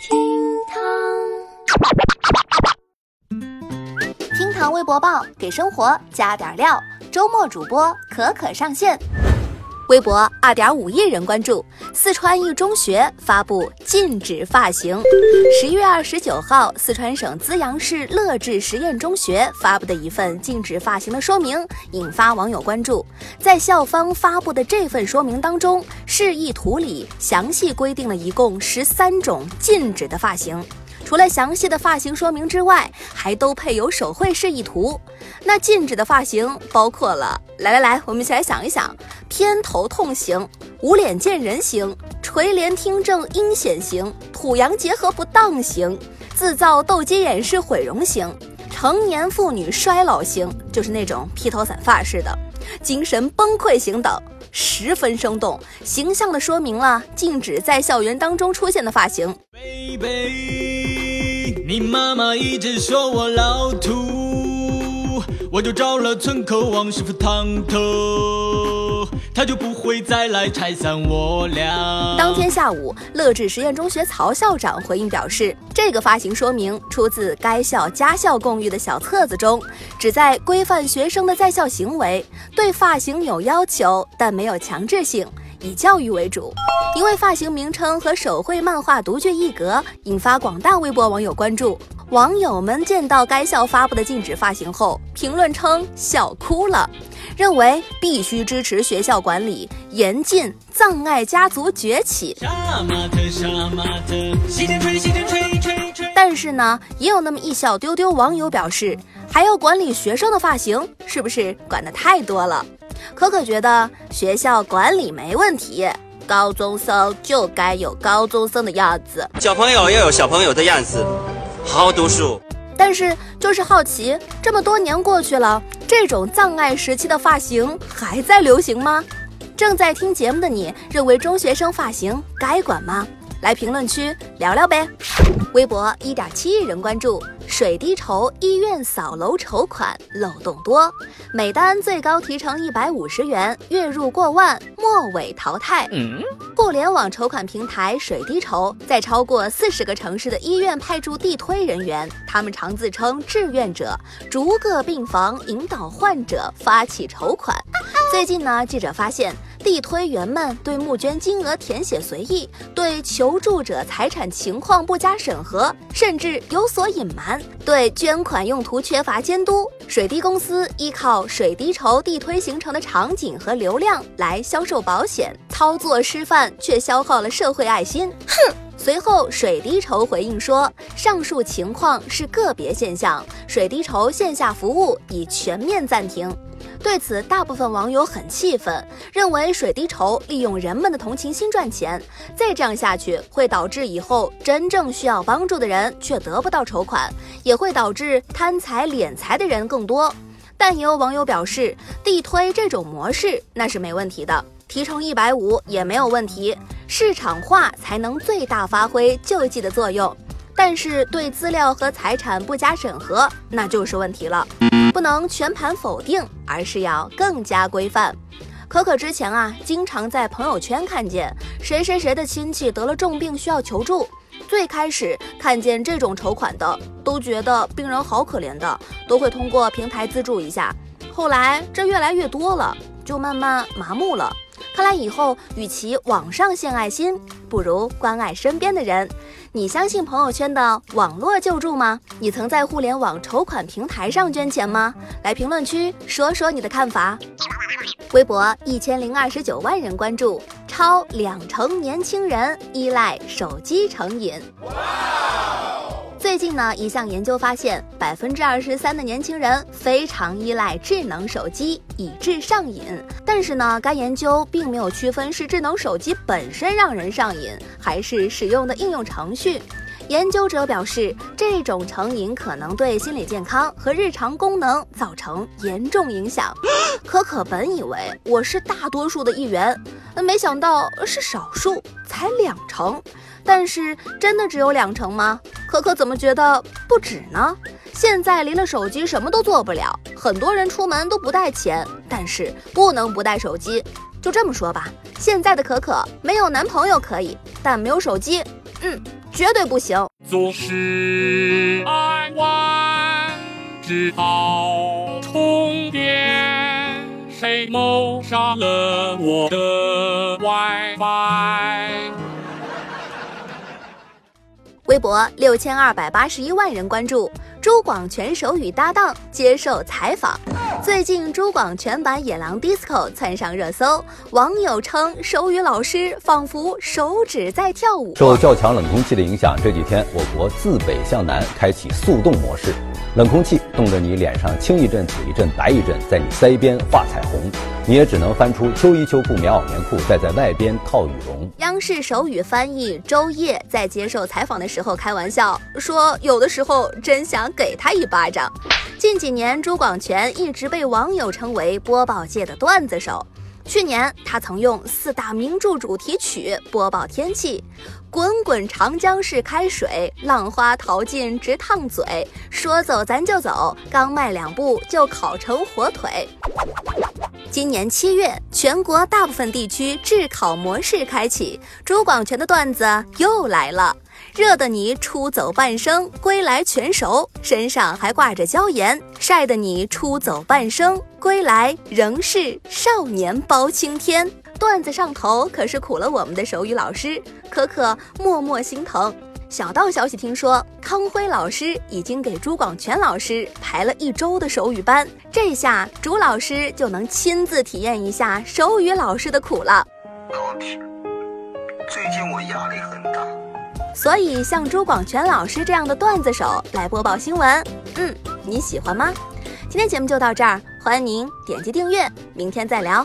厅堂，厅堂微博报，给生活加点料。周末主播可可上线。微博二点五亿人关注，四川一中学发布禁止发型。十一月二十九号，四川省资阳市乐至实验中学发布的一份禁止发型的说明，引发网友关注。在校方发布的这份说明当中，示意图里详细规定了一共十三种禁止的发型。除了详细的发型说明之外，还都配有手绘示意图。那禁止的发型包括了，来来来，我们一起来想一想：偏头痛型、无脸见人型、垂帘听政阴险型、土洋结合不当型、自造斗鸡眼式毁容型、成年妇女衰老型，就是那种披头散发式的、精神崩溃型等，十分生动，形象地说明了禁止在校园当中出现的发型。你妈妈一直说我老土，我就找了村口王师傅烫头，他就不会再来拆散我俩。当天下午，乐至实验中学曹校长回应表示，这个发型说明出自该校家校共育的小册子中，旨在规范学生的在校行为，对发型有要求，但没有强制性。以教育为主，一位发型名称和手绘漫画独具一格，引发广大微博网友关注。网友们见到该校发布的禁止发型后，评论称笑哭了，认为必须支持学校管理严禁葬爱家族崛起。但是呢，也有那么一小丢丢网友表示，还要管理学生的发型，是不是管得太多了？可可觉得学校管理没问题，高中生就该有高中生的样子，小朋友要有小朋友的样子，好好读书。但是就是好奇，这么多年过去了，这种葬爱时期的发型还在流行吗？正在听节目的你，认为中学生发型该管吗？来评论区聊聊呗。微博一点七亿人关注。水滴筹医院扫楼筹款漏洞多，每单最高提成一百五十元，月入过万末尾淘汰。互联网筹款平台水滴筹在超过四十个城市的医院派驻地推人员，他们常自称志愿者，逐个病房引导患者发起筹款。最近呢，记者发现。地推员们对募捐金额填写随意，对求助者财产情况不加审核，甚至有所隐瞒，对捐款用途缺乏监督。水滴公司依靠水滴筹地推形成的场景和流量来销售保险，操作示范却消耗了社会爱心。哼！随后水滴筹回应说，上述情况是个别现象，水滴筹线下服务已全面暂停。对此，大部分网友很气愤，认为水滴筹利用人们的同情心赚钱，再这样下去会导致以后真正需要帮助的人却得不到筹款，也会导致贪财敛财的人更多。但也有网友表示，地推这种模式那是没问题的，提成一百五也没有问题，市场化才能最大发挥救济的作用。但是对资料和财产不加审核，那就是问题了。不能全盘否定，而是要更加规范。可可之前啊，经常在朋友圈看见谁谁谁的亲戚得了重病需要求助。最开始看见这种筹款的，都觉得病人好可怜的，都会通过平台资助一下。后来这越来越多了，就慢慢麻木了。看来以后与其网上献爱心，不如关爱身边的人。你相信朋友圈的网络救助吗？你曾在互联网筹款平台上捐钱吗？来评论区说说你的看法。微博一千零二十九万人关注，超两成年轻人依赖手机成瘾。最近呢，一项研究发现，百分之二十三的年轻人非常依赖智能手机，以致上瘾。但是呢，该研究并没有区分是智能手机本身让人上瘾，还是使用的应用程序。研究者表示，这种成瘾可能对心理健康和日常功能造成严重影响。可可本以为我是大多数的一员，没想到是少数，才两成。但是真的只有两成吗？可可怎么觉得不止呢？现在离了手机什么都做不了，很多人出门都不带钱，但是不能不带手机。就这么说吧，现在的可可没有男朋友可以，但没有手机嗯，绝对不行。总是爱玩，只好充电。谁谋杀了我的 WiFi？微博六千二百八十一万人关注，朱广权手语搭档接受采访。最近，朱广权版《野狼 DISCO》窜上热搜，网友称手语老师仿佛手指在跳舞。受较强冷空气的影响，这几天我国自北向南开启速冻模式，冷空气冻得你脸上青一阵紫一阵白一阵，在你腮边画彩虹，你也只能翻出秋衣秋裤棉袄棉裤，再在外边套羽绒。央视手语翻译周烨在接受采访的时候开玩笑说：“有的时候真想给他一巴掌。”近几年，朱广权一直被网友称为播报界的段子手。去年，他曾用四大名著主题曲播报天气：“滚滚长江是开水，浪花淘尽直烫嘴。说走咱就走，刚迈两步就烤成火腿。”今年七月，全国大部分地区炙烤模式开启，朱广权的段子又来了。热得你出走半生，归来全熟，身上还挂着椒盐；晒得你出走半生，归来仍是少年包青天。段子上头可是苦了我们的手语老师，可可默默心疼。小道消息听说，康辉老师已经给朱广权老师排了一周的手语班，这下朱老师就能亲自体验一下手语老师的苦了。老铁，最近我压力很大。所以，像朱广权老师这样的段子手来播报新闻，嗯，你喜欢吗？今天节目就到这儿，欢迎您点击订阅，明天再聊。